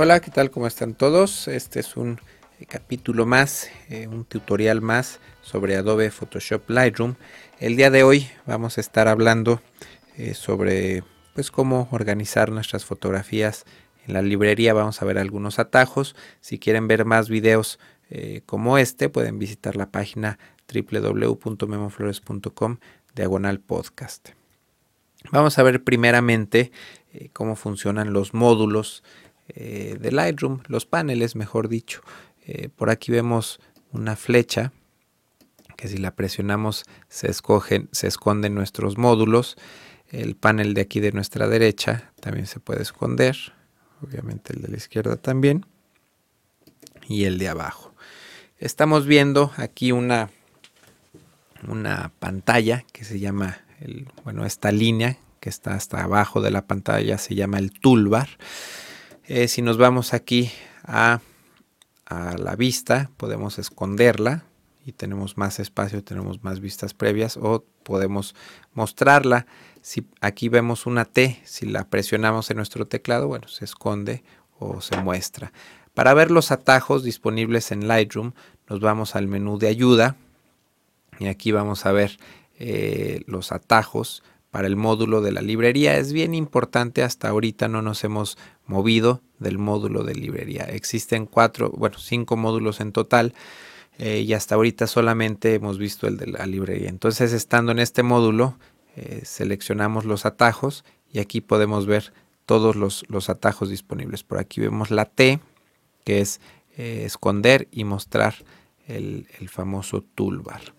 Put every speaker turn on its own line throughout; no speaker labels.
Hola, ¿qué tal? ¿Cómo están todos? Este es un eh, capítulo más, eh, un tutorial más sobre Adobe Photoshop Lightroom. El día de hoy vamos a estar hablando eh, sobre pues cómo organizar nuestras fotografías en la librería. Vamos a ver algunos atajos. Si quieren ver más videos como este, pueden visitar la página www.memoflores.com diagonal podcast. Vamos a ver primeramente cómo funcionan los módulos eh, de Lightroom, los paneles, mejor dicho. Eh, por aquí vemos una flecha que si la presionamos se, escogen, se esconden nuestros módulos. El panel de aquí de nuestra derecha también se puede esconder. Obviamente el de la izquierda también. Y el de abajo. Estamos viendo aquí una, una pantalla que se llama, el, bueno, esta línea que está hasta abajo de la pantalla se llama el toolbar. Eh, si nos vamos aquí a, la vista, podemos esconderla y tenemos más espacio, tenemos más vistas previas o podemos mostrarla. Si aquí vemos una T, si la presionamos en nuestro teclado, bueno, se esconde o se muestra. Para ver los atajos disponibles en Lightroom, nos vamos al menú de ayuda y aquí vamos a ver eh, los atajos para el módulo de la librería. Es bien importante, hasta ahorita no nos hemos movido del módulo de librería. Existen cuatro, bueno, cinco módulos en total eh, y hasta ahorita solamente hemos visto el de la librería. Entonces, estando en este módulo, eh, seleccionamos los atajos y aquí podemos ver todos los, atajos disponibles. Por aquí vemos la T, que es eh, esconder y mostrar el, el famoso toolbar.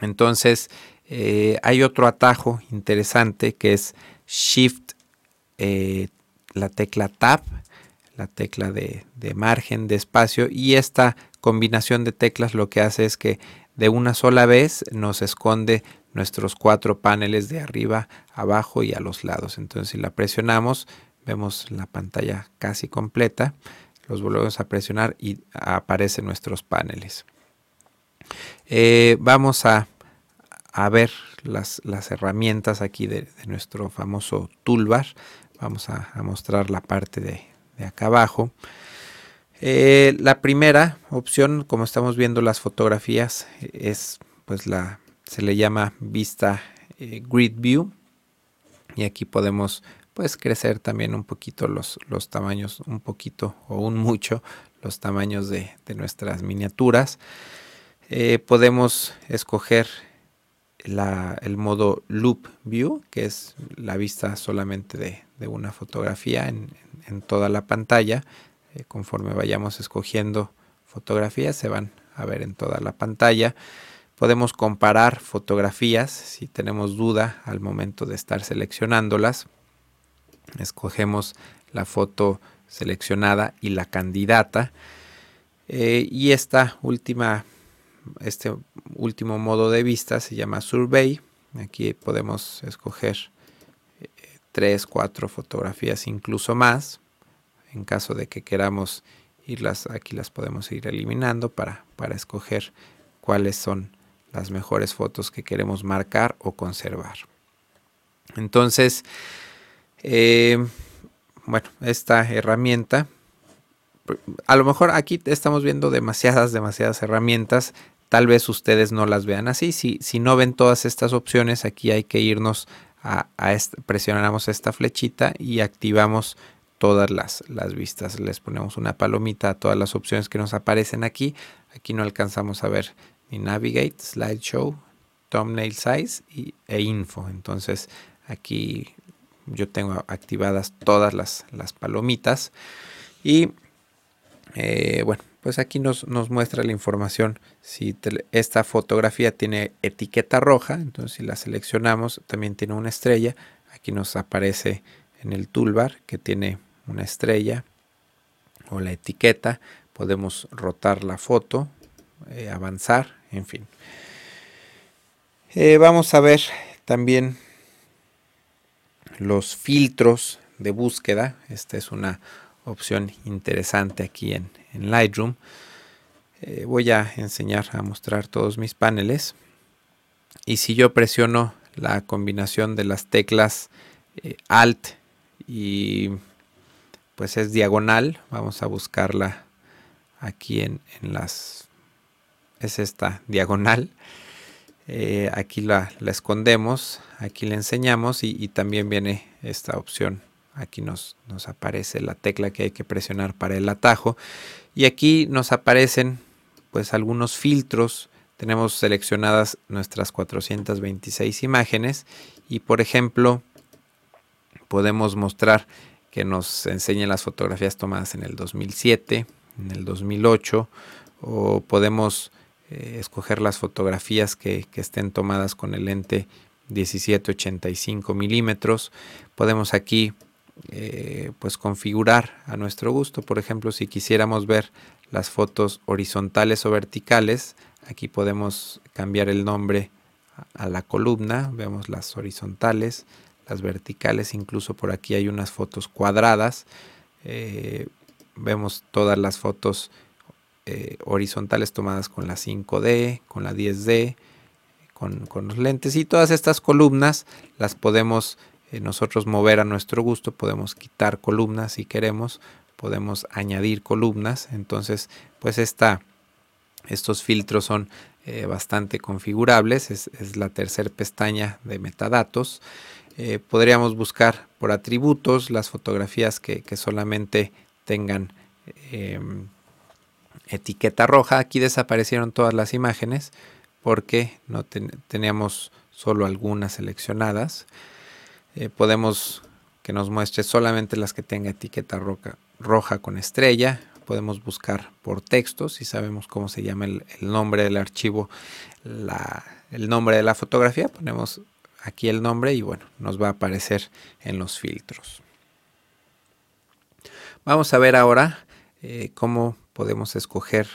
Entonces, eh, hay otro atajo interesante que es Shift, eh, la tecla Tab, la tecla de, margen, de espacio y esta combinación de teclas lo que hace es que de una sola vez nos esconde nuestros cuatro paneles de arriba, abajo y a los lados. Entonces si la presionamos vemos la pantalla casi completa, los volvemos a presionar y aparecen nuestros paneles. Eh, vamos a a ver las, herramientas aquí de, nuestro famoso toolbar. Vamos a, mostrar la parte de, acá abajo. Eh, la primera opción, como estamos viendo las fotografías, es pues la se le llama vista eh, grid view y aquí podemos pues crecer también un poquito los, los tamaños, un poquito o un mucho los tamaños de, nuestras miniaturas. Eh, podemos escoger el modo Loop View, que es la vista solamente de, una fotografía en, toda la pantalla. Eh, conforme vayamos escogiendo fotografías, se van a ver en toda la pantalla. Podemos comparar fotografías si tenemos duda al momento de estar seleccionándolas. Escogemos la foto seleccionada y la candidata. Eh, y esta última este último modo de vista se llama Survey. Aquí podemos escoger eh, tres, cuatro fotografías, incluso más. En caso de que queramos irlas, aquí las podemos ir eliminando para, para escoger cuáles son las mejores fotos que queremos marcar o conservar. Entonces, eh, bueno, esta herramienta a lo mejor aquí estamos viendo demasiadas, demasiadas herramientas. Tal vez ustedes no las vean así. Si, si no ven todas estas opciones, aquí hay que irnos a, presionamos esta flechita y activamos todas las, las, vistas. Les ponemos una palomita a todas las opciones que nos aparecen aquí. Aquí no alcanzamos a ver ni Navigate, Slideshow, Thumbnail Size y, e Info. Entonces aquí yo tengo activadas todas las, las palomitas. Y eh, bueno, pues aquí nos, muestra la información. Si esta fotografía tiene etiqueta roja, entonces si la seleccionamos también tiene una estrella. Aquí nos aparece en el toolbar que tiene una estrella o la etiqueta. Podemos rotar la foto, eh, avanzar, en fin. Eh, vamos a ver también los filtros de búsqueda. Esta es una opción interesante aquí en, Lightroom. Eh, voy a enseñar a mostrar todos mis paneles. Y si yo presiono la combinación de las teclas eh, Alt y pues es diagonal. Vamos a buscarla aquí en, las... Es esta diagonal. Eh, aquí la, escondemos, aquí le enseñamos y, también viene esta opción. Aquí nos, nos aparece la tecla que hay que presionar para el atajo. Y aquí nos aparecen pues algunos filtros. Tenemos seleccionadas nuestras 426 imágenes y por ejemplo podemos mostrar que nos enseñe las fotografías tomadas en el 2007, en el 2008 o podemos eh, escoger las fotografías que, estén tomadas con el lente 1785 milímetros. Podemos aquí eh, pues configurar a nuestro gusto. Por ejemplo, si quisiéramos ver las fotos horizontales o verticales, aquí podemos cambiar el nombre a la columna. Vemos las horizontales, las verticales, incluso por aquí hay unas fotos cuadradas. Eh, vemos todas las fotos eh, horizontales tomadas con la 5D, con la 10D, con, los lentes y todas estas columnas las podemos eh, nosotros mover a nuestro gusto, podemos quitar columnas si queremos, podemos añadir columnas, entonces pues esta, estos filtros son eh, bastante configurables, es, la tercera pestaña de metadatos. podríamos buscar por atributos las fotografías que, que solamente tengan em, etiqueta roja. Aquí desaparecieron todas las imágenes porque no teníamos solo algunas seleccionadas. Eh, podemos que nos muestre solamente las que tenga etiqueta roja, roja con estrella. Podemos buscar por texto si sabemos cómo se llama el, nombre del archivo, el nombre de la fotografía. Ponemos aquí el nombre y bueno, nos va a aparecer en los filtros. Vamos a ver ahora eh, cómo podemos escoger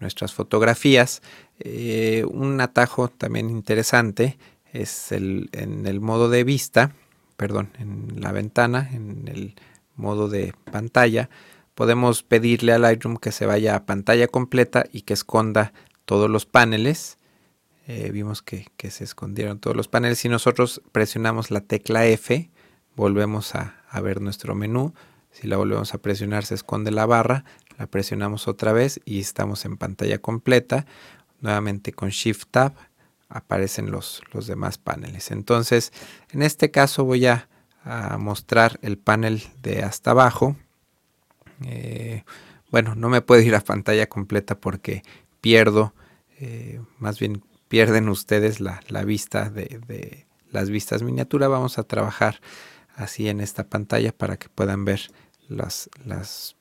nuestras fotografías. Eh, un atajo también interesante es el, en el modo de vista, perdón, en la ventana, en el modo de pantalla, podemos pedirle a Lightroom que se vaya a pantalla completa y que esconda todos los paneles. Eh, vimos que, se escondieron todos los paneles. Si nosotros presionamos la tecla F, volvemos a, a ver nuestro menú. Si la volvemos a presionar, se esconde la barra la presionamos otra vez y estamos en pantalla completa. Nuevamente con Shift Tab aparecen los, los demás paneles. Entonces, en este caso voy a, mostrar el panel de hasta abajo. Eh, bueno, no me puedo ir a pantalla completa porque pierdo, eh, más bien pierden ustedes la, vista de, de, las vistas miniatura. Vamos a trabajar así en esta pantalla para que puedan ver las, las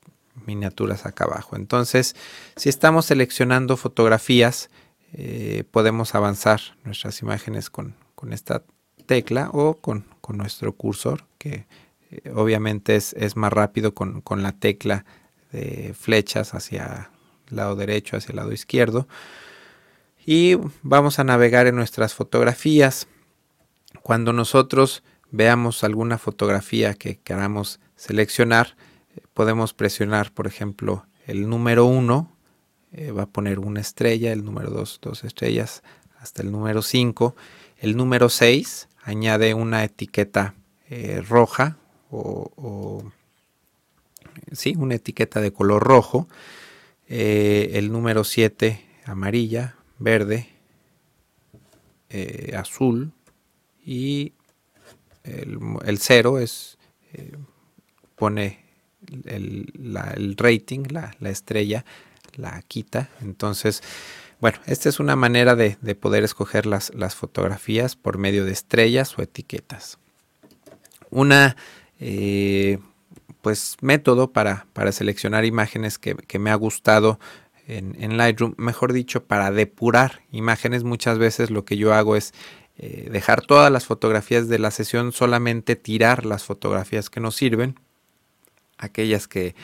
miniaturas acá abajo. Entonces, si estamos seleccionando fotografías, eh, podemos avanzar nuestras imágenes con, esta tecla o con, nuestro cursor, que eh, obviamente es, más rápido con, la tecla de flechas hacia el lado derecho, hacia el lado izquierdo. Y vamos a navegar en nuestras fotografías. Cuando nosotros veamos alguna fotografía que queramos seleccionar, podemos presionar, por ejemplo, el número 1 eh, va a poner una estrella, el número 2 dos estrellas, hasta el número 5. El número 6 añade una etiqueta eh, roja o, sí, una etiqueta de color rojo. Eh, el número 7 amarilla, verde, azul y el 0 es pone el, rating, la, estrella, la quita. Entonces, bueno, esta es una manera de, poder escoger las, las, fotografías por medio de estrellas o etiquetas. Una eh, pues método para, para, seleccionar imágenes que, me ha gustado en, Lightroom, mejor dicho, para depurar imágenes. Muchas veces lo que yo hago es eh, dejar todas las fotografías de la sesión, solamente tirar las fotografías que nos sirven aquellas que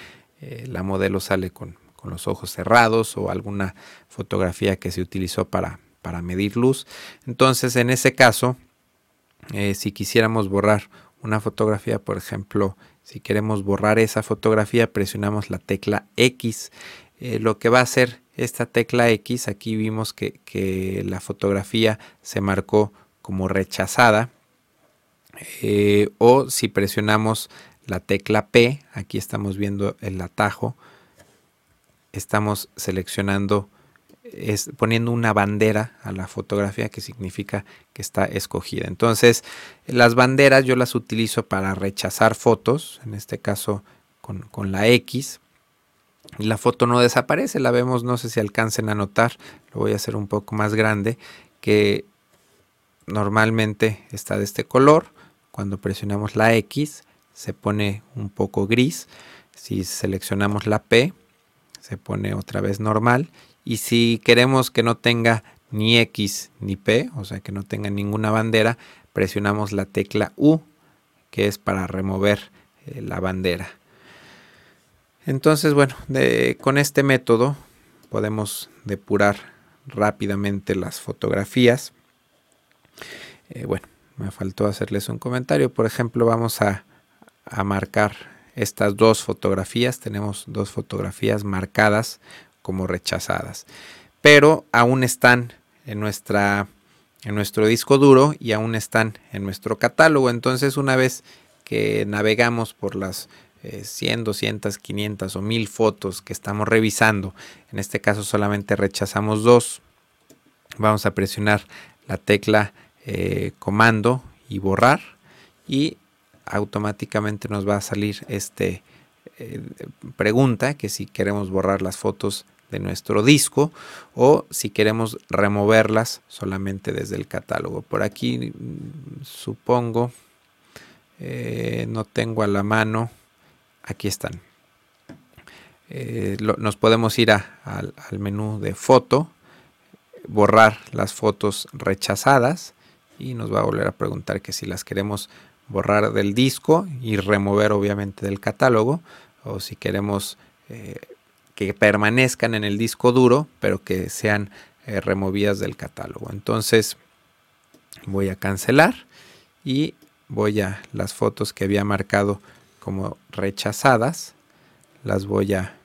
eh, la modelo sale con, los ojos cerrados o alguna fotografía que se utilizó para, para medir luz. Entonces, en ese caso, eh, si quisiéramos borrar una fotografía, por ejemplo, si queremos borrar esa fotografía, presionamos la tecla X. Eh, lo que va a hacer esta tecla X, aquí vimos que, que la fotografía se marcó como rechazada. o si presionamos la tecla P, aquí estamos viendo el atajo, estamos seleccionando, es, poniendo una bandera a la fotografía que significa que está escogida. Entonces, las banderas yo las utilizo para rechazar fotos, en este caso con, con la X, la foto no desaparece, la vemos, no sé si alcancen a notar, lo voy a hacer un poco más grande, que normalmente está de este color, cuando presionamos la X se pone un poco gris, si seleccionamos la P se pone otra vez normal y si queremos que no tenga ni X ni P, o sea que no tenga ninguna bandera, presionamos la tecla U que es para remover eh, la bandera. Entonces, bueno, con este método podemos depurar rápidamente las fotografías. Eh, bueno, me faltó hacerles un comentario. Por ejemplo, vamos a, a marcar estas dos fotografías. Tenemos dos fotografías marcadas como rechazadas. Pero aún están en, nuestra, en nuestro disco duro y aún están en nuestro catálogo. Entonces, una vez que navegamos por las 100, 200, 500 o 1000 fotos que estamos revisando. En este caso solamente rechazamos dos. Vamos a presionar la tecla eh, comando y borrar y automáticamente nos va a salir este eh, pregunta que si queremos borrar las fotos de nuestro disco o si queremos removerlas solamente desde el catálogo. Por aquí mm, supongo eh, no tengo a la mano aquí están. Eh, nos podemos ir al, menú de foto, borrar las fotos rechazadas y nos va a volver a preguntar que si las queremos borrar del disco y remover obviamente del catálogo o si queremos eh, que permanezcan en el disco duro pero que sean eh, removidas del catálogo. Entonces voy a cancelar y voy a las fotos que había marcado como rechazadas. Las voy a,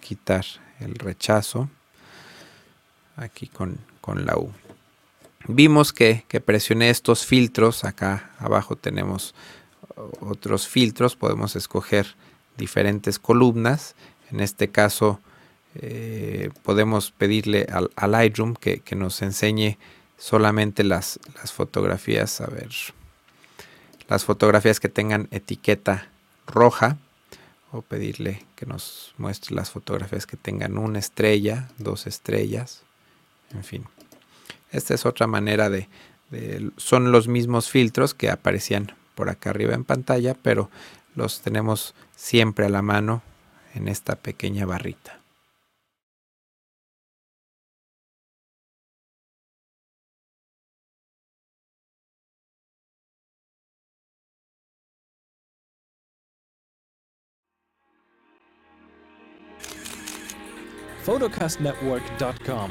quitar el rechazo aquí con, la U. Vimos que, que, presioné estos filtros. Acá abajo tenemos otros filtros. Podemos escoger diferentes columnas. En este caso eh, podemos pedirle al, al Lightroom que, que nos enseñe solamente las, las fotografías, a ver, las fotografías que tengan etiqueta roja o pedirle que nos muestre las fotografías que tengan una estrella, dos estrellas, en fin. Esta es otra manera de, son los mismos filtros que aparecían por acá arriba en pantalla, pero los tenemos siempre a la mano en esta pequeña barrita.
photocastnetwork.com,